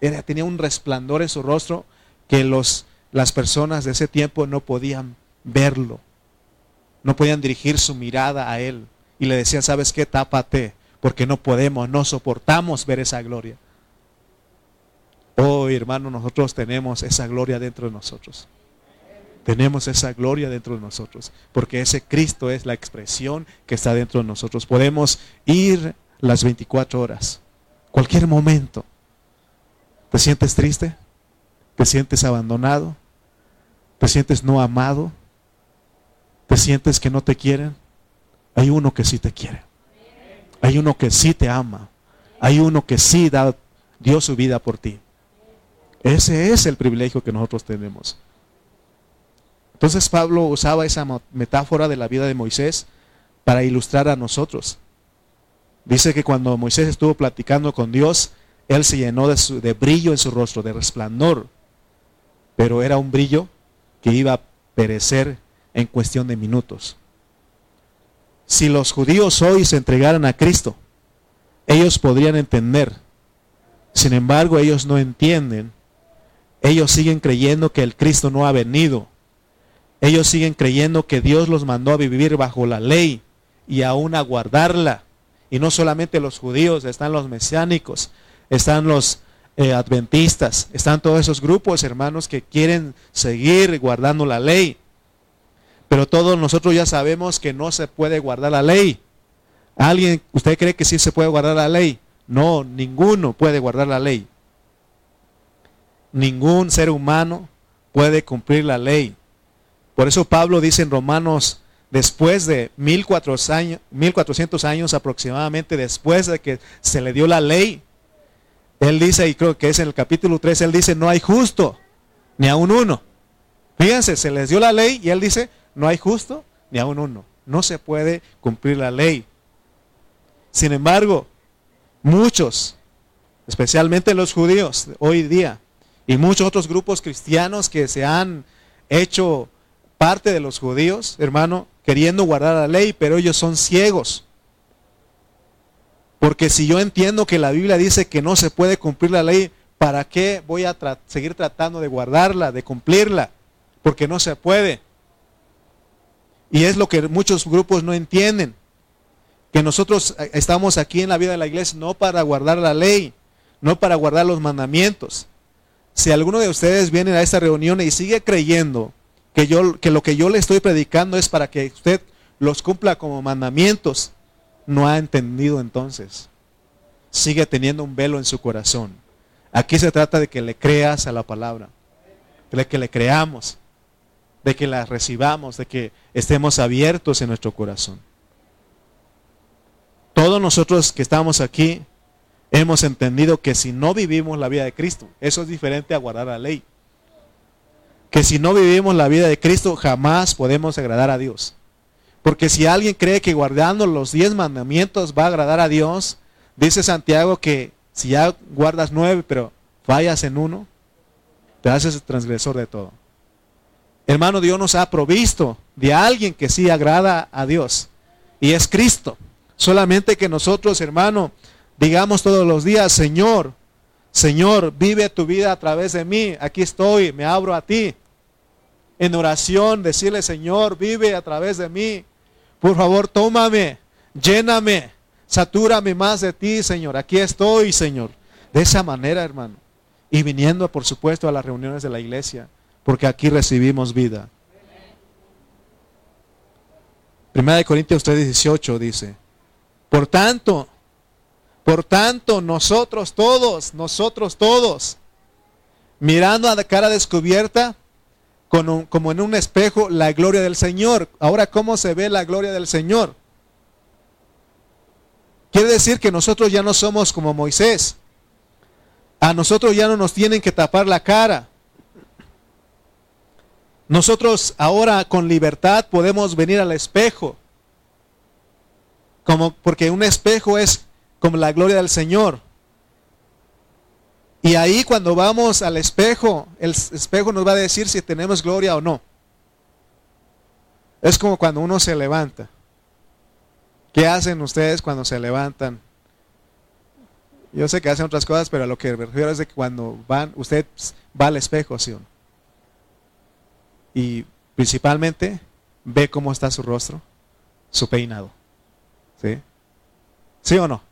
Era, tenía un resplandor en su rostro que los, las personas de ese tiempo no podían verlo, no podían dirigir su mirada a él. Y le decían, ¿sabes qué? Tápate, porque no podemos, no soportamos ver esa gloria. Oh, hermano, nosotros tenemos esa gloria dentro de nosotros. Tenemos esa gloria dentro de nosotros, porque ese Cristo es la expresión que está dentro de nosotros. Podemos ir las 24 horas, cualquier momento. ¿Te sientes triste? ¿Te sientes abandonado? ¿Te sientes no amado? ¿Te sientes que no te quieren? Hay uno que sí te quiere. Hay uno que sí te ama. Hay uno que sí da, dio su vida por ti. Ese es el privilegio que nosotros tenemos. Entonces Pablo usaba esa metáfora de la vida de Moisés para ilustrar a nosotros. Dice que cuando Moisés estuvo platicando con Dios, él se llenó de, de brillo en su rostro, de resplandor pero era un brillo que iba a perecer en cuestión de minutos. Si los judíos hoy se entregaran a Cristo, ellos podrían entender. Sin embargo, ellos no entienden. Ellos siguen creyendo que el Cristo no ha venido. Ellos siguen creyendo que Dios los mandó a vivir bajo la ley y aún a guardarla. Y no solamente los judíos, están los mesiánicos, están los eh, adventistas, están todos esos grupos, hermanos, que quieren seguir guardando la ley. Pero todos nosotros ya sabemos que no se puede guardar la ley. ¿Alguien, usted cree que sí se puede guardar la ley? No, ninguno puede guardar la ley. Ningún ser humano puede cumplir la ley. Por eso Pablo dice en Romanos, después de 1400 años, 1400 años aproximadamente, después de que se le dio la ley, él dice, y creo que es en el capítulo 3, él dice, no hay justo, ni a un uno. Fíjense, se les dio la ley y él dice, no hay justo, ni a un uno. No se puede cumplir la ley. Sin embargo, muchos, especialmente los judíos hoy día, y muchos otros grupos cristianos que se han hecho parte de los judíos, hermano, queriendo guardar la ley, pero ellos son ciegos. Porque si yo entiendo que la Biblia dice que no se puede cumplir la ley, ¿para qué voy a seguir tratando de guardarla, de cumplirla? Porque no se puede. Y es lo que muchos grupos no entienden. Que nosotros eh, estamos aquí en la vida de la iglesia no para guardar la ley, no para guardar los mandamientos. Si alguno de ustedes viene a esta reunión y sigue creyendo que, yo, que lo que yo le estoy predicando es para que usted los cumpla como mandamientos, no ha entendido entonces. Sigue teniendo un velo en su corazón. Aquí se trata de que le creas a la palabra, de que le creamos de que la recibamos, de que estemos abiertos en nuestro corazón. Todos nosotros que estamos aquí hemos entendido que si no vivimos la vida de Cristo, eso es diferente a guardar la ley. Que si no vivimos la vida de Cristo, jamás podemos agradar a Dios. Porque si alguien cree que guardando los diez mandamientos va a agradar a Dios, dice Santiago que si ya guardas nueve, pero fallas en uno, te haces transgresor de todo. Hermano, Dios nos ha provisto de alguien que sí agrada a Dios. Y es Cristo. Solamente que nosotros, hermano, digamos todos los días, Señor, Señor, vive tu vida a través de mí. Aquí estoy, me abro a ti. En oración, decirle, Señor, vive a través de mí. Por favor, tómame, lléname, satúrame más de ti, Señor. Aquí estoy, Señor. De esa manera, hermano. Y viniendo, por supuesto, a las reuniones de la iglesia porque aquí recibimos vida. Primera de Corintios 3:18 dice, por tanto, por tanto, nosotros todos, nosotros todos, mirando a la cara descubierta, como en un espejo, la gloria del Señor. Ahora, ¿cómo se ve la gloria del Señor? Quiere decir que nosotros ya no somos como Moisés. A nosotros ya no nos tienen que tapar la cara. Nosotros ahora con libertad podemos venir al espejo. Como, porque un espejo es como la gloria del Señor. Y ahí cuando vamos al espejo, el espejo nos va a decir si tenemos gloria o no. Es como cuando uno se levanta. ¿Qué hacen ustedes cuando se levantan? Yo sé que hacen otras cosas, pero a lo que me refiero es de que cuando van, usted va al espejo, ¿sí o no? y principalmente ve cómo está su rostro, su peinado. ¿Sí? ¿Sí o no?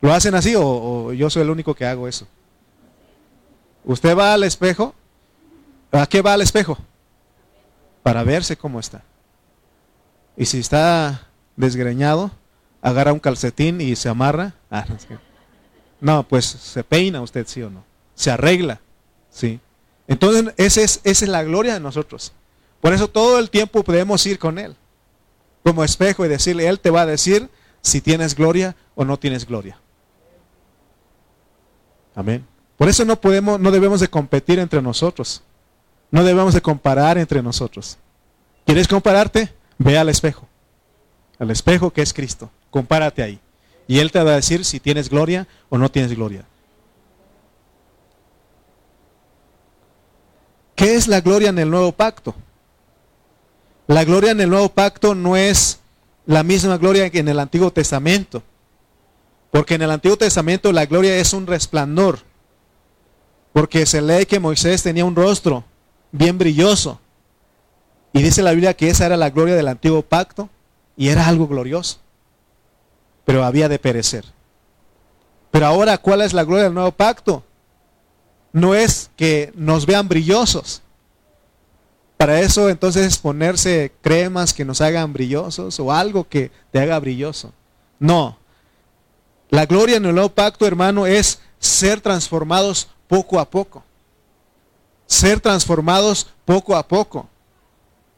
¿Lo hacen así o, yo soy el único que hago eso? Usted va al espejo. ¿A qué va al espejo? Para verse cómo está. Y si está desgreñado, agarra un calcetín y se amarra. Ah, no, pues se peina usted, sí o no. Se arregla, sí. Entonces, esa es, esa es la gloria de nosotros. Por eso todo el tiempo podemos ir con Él como espejo y decirle, Él te va a decir si tienes gloria o no tienes gloria. Amén. Por eso no podemos, no debemos de competir entre nosotros. No debemos de comparar entre nosotros. ¿Quieres compararte? Ve al espejo. Al espejo que es Cristo. Compárate ahí. Y Él te va a decir si tienes gloria o no tienes gloria. ¿Qué es la gloria en el nuevo pacto? La gloria en el nuevo pacto no es la misma gloria que en el Antiguo Testamento. Porque en el Antiguo Testamento la gloria es un resplandor. Porque se lee que Moisés tenía un rostro bien brilloso. Y dice la Biblia que esa era la gloria del antiguo pacto y era algo glorioso. Pero había de perecer. Pero ahora, ¿cuál es la gloria del nuevo pacto? no es que nos vean brillosos. Para eso entonces es ponerse cremas que nos hagan brillosos o algo que te haga brilloso. No. La gloria en el nuevo pacto, hermano, es ser transformados poco a poco. Ser transformados poco a poco.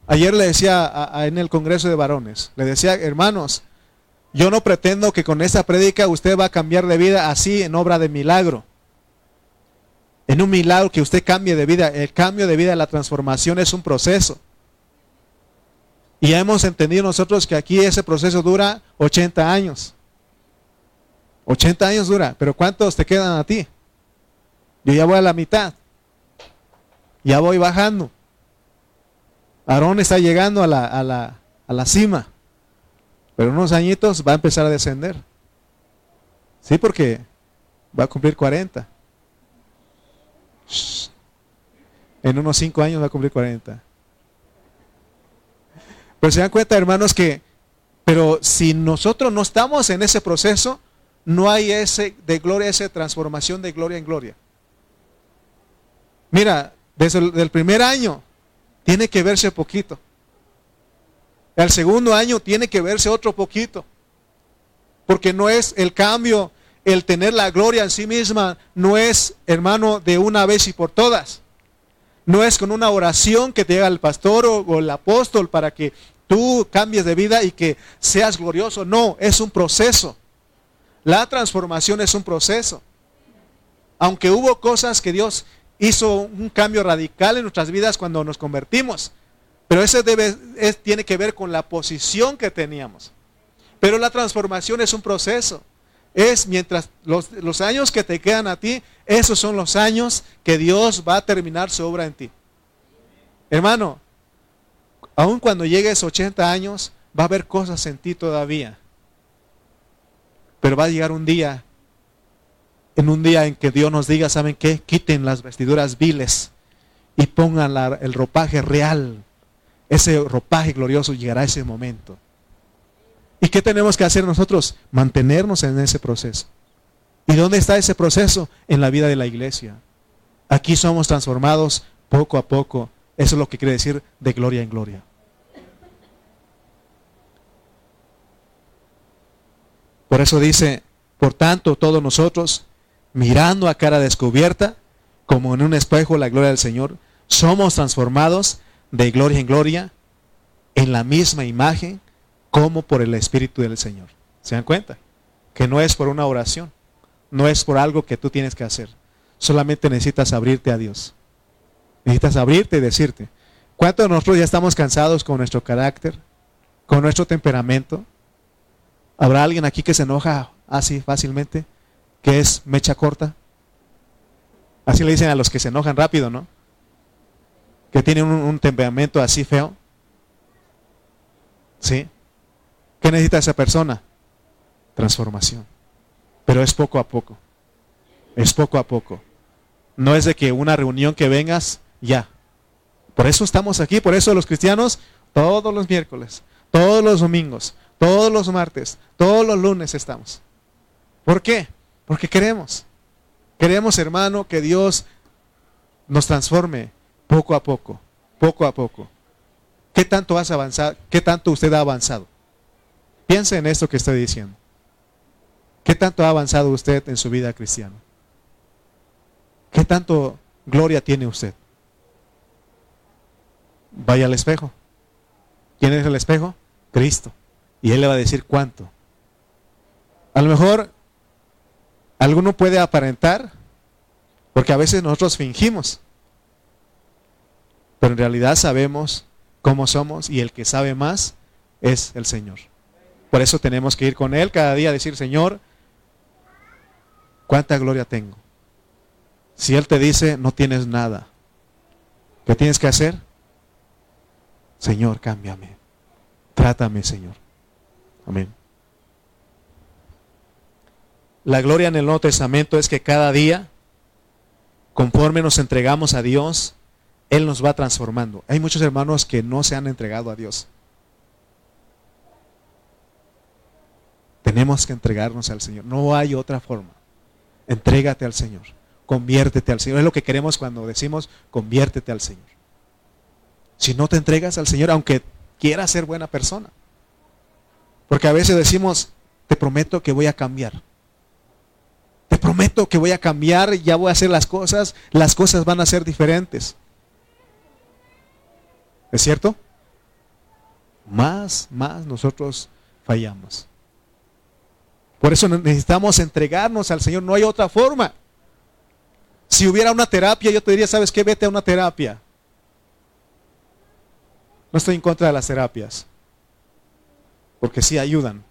Ayer le decía en el Congreso de Varones, le decía, hermanos, yo no pretendo que con esta prédica usted va a cambiar de vida así en obra de milagro. En un milagro que usted cambie de vida. El cambio de vida, la transformación es un proceso. Y hemos entendido nosotros que aquí ese proceso dura 80 años. 80 años dura, pero ¿cuántos te quedan a ti? Yo ya voy a la mitad. Ya voy bajando. Aarón está llegando a la, a la, a la cima. Pero en unos añitos va a empezar a descender. Sí, porque va a cumplir 40. En unos 5 años va a cumplir 40. Pero se dan cuenta, hermanos, que, pero si nosotros no estamos en ese proceso, no hay ese de gloria, esa transformación de gloria en gloria. Mira, desde el primer año tiene que verse poquito. El segundo año tiene que verse otro poquito. Porque no es el cambio, el tener la gloria en sí misma, no es, hermano, de una vez y por todas. No es con una oración que te llega el pastor o, el apóstol para que tú cambies de vida y que seas glorioso. No, es un proceso. La transformación es un proceso. Aunque hubo cosas que Dios hizo un cambio radical en nuestras vidas cuando nos convertimos. Pero eso debe, es, tiene que ver con la posición que teníamos. Pero la transformación es un proceso. Es mientras los, años que te quedan a ti, esos son los años que Dios va a terminar su obra en ti. Hermano, aun cuando llegues 80 años, va a haber cosas en ti todavía. Pero va a llegar un día en un día en que Dios nos diga, ¿saben qué? Quiten las vestiduras viles y pongan el ropaje real. Ese ropaje glorioso llegará ese momento. ¿Y qué tenemos que hacer nosotros? Mantenernos en ese proceso. ¿Y dónde está ese proceso? En la vida de la iglesia. Aquí somos transformados poco a poco. Eso es lo que quiere decir de gloria en gloria. Por eso dice, por tanto, todos nosotros, mirando a cara descubierta, como en un espejo la gloria del Señor, somos transformados de gloria en gloria en la misma imagen como por el Espíritu del Señor. ¿Se dan cuenta? Que no es por una oración, no es por algo que tú tienes que hacer. Solamente necesitas abrirte a Dios. Necesitas abrirte y decirte, ¿cuántos de nosotros ya estamos cansados con nuestro carácter, con nuestro temperamento? ¿Habrá alguien aquí que se enoja así fácilmente? Que es mecha corta. Así le dicen a los que se enojan rápido, ¿no? Que tienen un, temperamento así feo. ¿Sí? ¿Qué necesita esa persona? Transformación. Pero es poco a poco. Es poco a poco. No es de que una reunión que vengas, ya. Por eso estamos aquí, por eso los cristianos, todos los miércoles, todos los domingos, todos los martes, todos los lunes estamos. ¿Por qué? Porque queremos. Queremos, hermano, que Dios nos transforme poco a poco, poco a poco. ¿Qué tanto has avanzado? ¿Qué tanto usted ha avanzado? Piense en esto que estoy diciendo. ¿Qué tanto ha avanzado usted en su vida cristiana? ¿Qué tanto gloria tiene usted? Vaya al espejo. ¿Quién es el espejo? Cristo. Y Él le va a decir cuánto. A lo mejor Alguno puede aparentar, porque a veces nosotros fingimos, pero en realidad sabemos cómo somos y el que sabe más es el Señor. Por eso tenemos que ir con Él cada día a decir, Señor, ¿cuánta gloria tengo? Si Él te dice, no tienes nada, ¿qué tienes que hacer? Señor, cámbiame. Trátame, Señor. Amén. La gloria en el Nuevo Testamento es que cada día, conforme nos entregamos a Dios, Él nos va transformando. Hay muchos hermanos que no se han entregado a Dios. Tenemos que entregarnos al Señor. No hay otra forma. Entrégate al Señor. Conviértete al Señor. Es lo que queremos cuando decimos conviértete al Señor. Si no te entregas al Señor, aunque quieras ser buena persona. Porque a veces decimos, te prometo que voy a cambiar. Te prometo que voy a cambiar, ya voy a hacer las cosas, las cosas van a ser diferentes. ¿Es cierto? más, más nosotros fallamos. Por eso necesitamos entregarnos al Señor, no hay otra forma. Si hubiera una terapia, yo te diría, ¿sabes qué? Vete a una terapia. No estoy en contra de las terapias, porque sí ayudan.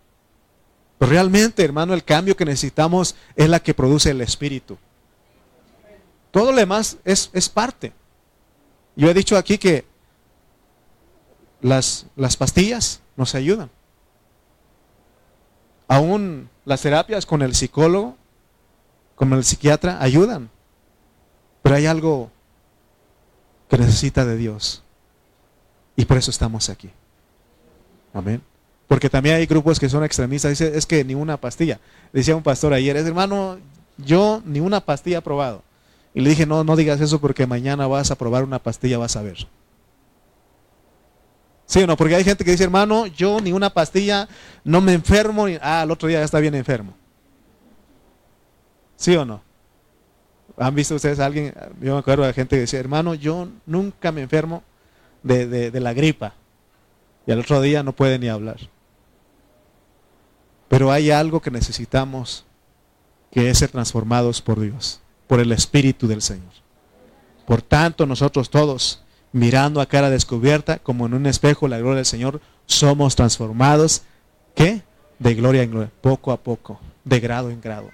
Pero realmente, hermano, el cambio que necesitamos es la que produce el Espíritu. Todo lo demás es, es parte. Yo he dicho aquí que las, las pastillas nos ayudan. Aún las terapias con el psicólogo, con el psiquiatra, ayudan. Pero hay algo que necesita de Dios. Y por eso estamos aquí. Amén. Porque también hay grupos que son extremistas. Dice, es que ni una pastilla. Decía un pastor ayer, es hermano, yo ni una pastilla he probado. Y le dije, no, no digas eso porque mañana vas a probar una pastilla, vas a ver. ¿Sí o no? Porque hay gente que dice, hermano, yo ni una pastilla, no me enfermo. ah, el otro día ya está bien enfermo. ¿Sí o no? ¿Han visto ustedes a alguien? Yo me acuerdo de gente que decía, hermano, yo nunca me enfermo de, de la gripa. Y al otro día no puede ni hablar. Pero hay algo que necesitamos, que es ser transformados por Dios, por el Espíritu del Señor. Por tanto, nosotros todos, mirando a cara descubierta, como en un espejo la gloria del Señor, somos transformados, ¿qué? De gloria en gloria, poco a poco, de grado en grado.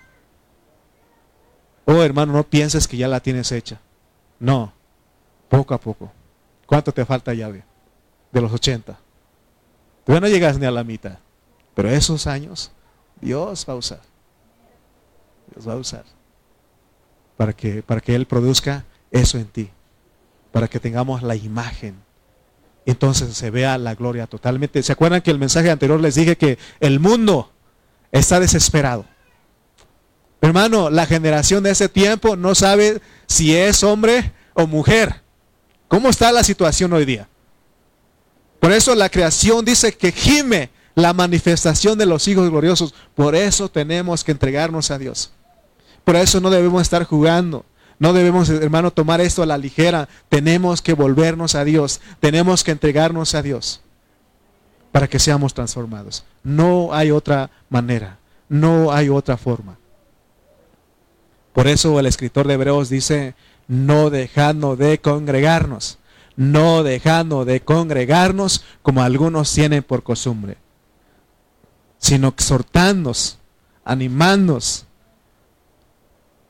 Oh hermano, no pienses que ya la tienes hecha. No, poco a poco. ¿Cuánto te falta llave? De los 80. Tú no llegas ni a la mitad. Pero esos años, Dios va a usar. Dios va a usar. Para que, para que Él produzca eso en ti. Para que tengamos la imagen. Entonces se vea la gloria totalmente. ¿Se acuerdan que el mensaje anterior les dije que el mundo está desesperado? Hermano, la generación de ese tiempo no sabe si es hombre o mujer. ¿Cómo está la situación hoy día? Por eso la creación dice que gime la manifestación de los hijos gloriosos. Por eso tenemos que entregarnos a Dios. Por eso no debemos estar jugando. No debemos, hermano, tomar esto a la ligera. Tenemos que volvernos a Dios. Tenemos que entregarnos a Dios para que seamos transformados. No hay otra manera. No hay otra forma. Por eso el escritor de Hebreos dice, no dejando de congregarnos, no dejando de congregarnos como algunos tienen por costumbre, sino exhortándonos, animándonos,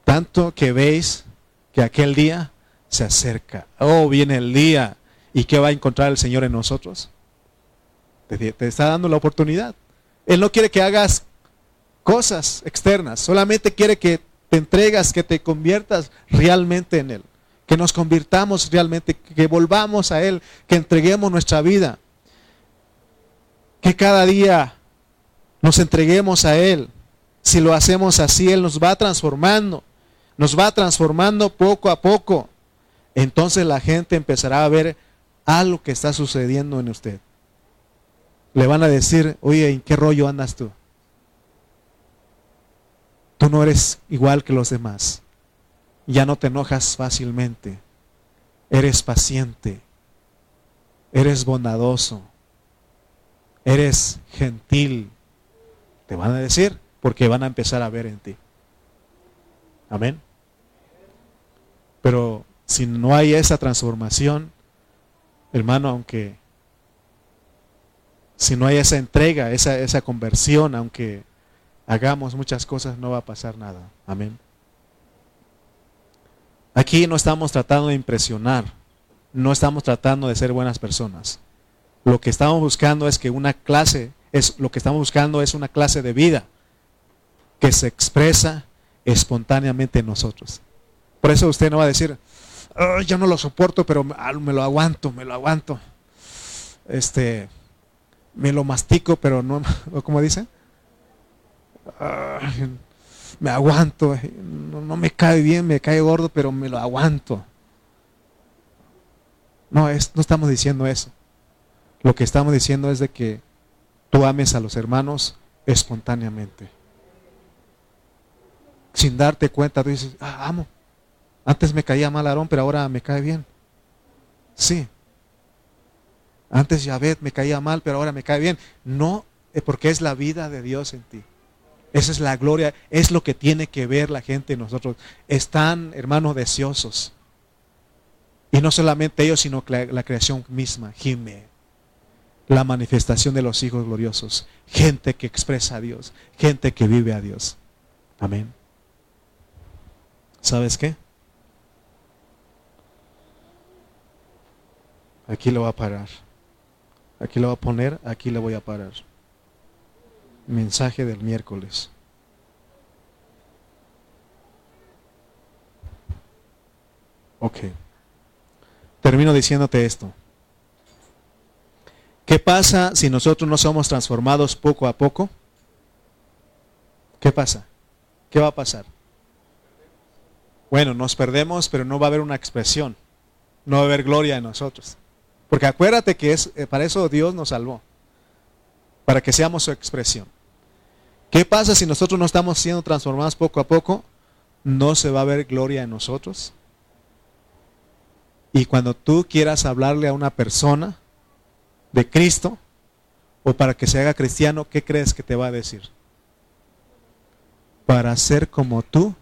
tanto que veis que aquel día se acerca. Oh, viene el día. ¿Y qué va a encontrar el Señor en nosotros? Te, te está dando la oportunidad. Él no quiere que hagas cosas externas, solamente quiere que te entregas, que te conviertas realmente en Él, que nos convirtamos realmente, que volvamos a Él, que entreguemos nuestra vida, que cada día nos entreguemos a Él. Si lo hacemos así, Él nos va transformando, nos va transformando poco a poco. Entonces la gente empezará a ver algo que está sucediendo en usted. Le van a decir, oye, ¿en qué rollo andas tú? Tú no eres igual que los demás. Ya no te enojas fácilmente. Eres paciente. Eres bondadoso. Eres gentil. Te van a decir porque van a empezar a ver en ti. Amén. Pero si no hay esa transformación, hermano, aunque si no hay esa entrega, esa, esa conversión, aunque hagamos muchas cosas, no va a pasar nada. Amén. Aquí no estamos tratando de impresionar, no estamos tratando de ser buenas personas. Lo que estamos buscando es que una clase, es lo que estamos buscando es una clase de vida que se expresa espontáneamente en nosotros. Por eso usted no va a decir, yo no lo soporto, pero me lo aguanto, me lo aguanto. Este, me lo mastico, pero no, (laughs) ¿cómo dice? me aguanto, no, me cae bien, me cae gordo, pero me lo aguanto. No, es, no estamos diciendo eso. Lo que estamos diciendo es de que tú ames a los hermanos espontáneamente. Sin darte cuenta, tú dices, ah, amo. Antes me caía mal Aarón, pero ahora me cae bien. Sí. Antes Yahvé me caía mal, pero ahora me cae bien. No, eh, porque es la vida de Dios en ti. Esa es la gloria, es lo que tiene que ver la gente en nosotros. Están, hermanos, deseosos. Y no solamente ellos, sino la, creación misma, gime. La manifestación de los hijos gloriosos. Gente que expresa a Dios. Gente que vive a Dios. Amén. ¿Sabes qué? Aquí lo voy a parar. Aquí lo voy a poner, aquí lo voy a parar. Mensaje del miércoles. Ok. Termino diciéndote esto. ¿Qué pasa si nosotros no somos transformados poco a poco? ¿Qué pasa? ¿Qué va a pasar? Bueno, nos perdemos, pero no va a haber una expresión. No va a haber gloria en nosotros. Porque acuérdate que es, eh, para eso Dios nos salvó. Para que seamos su expresión. ¿Qué pasa si nosotros no estamos siendo transformados poco a poco? No se va a ver gloria en nosotros. Y cuando tú quieras hablarle a una persona de Cristo o para que se haga cristiano, ¿qué crees que te va a decir? Para ser como tú,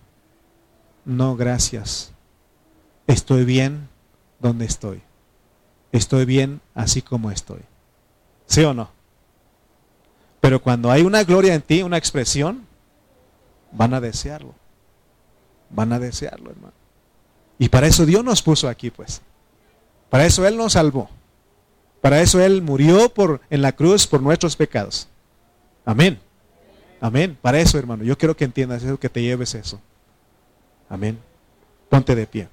no gracias. Estoy bien donde estoy estoy bien así como estoy. ¿Sí o no? Pero cuando hay una gloria en ti, una expresión, van a desearlo. Van a desearlo, hermano. Y para eso Dios nos puso aquí, pues. Para eso Él nos salvó. Para eso Él murió por, en la cruz por nuestros pecados. Amén. Amén. Para eso, hermano. Yo quiero que entiendas eso, que te lleves eso. Amén. Ponte de pie.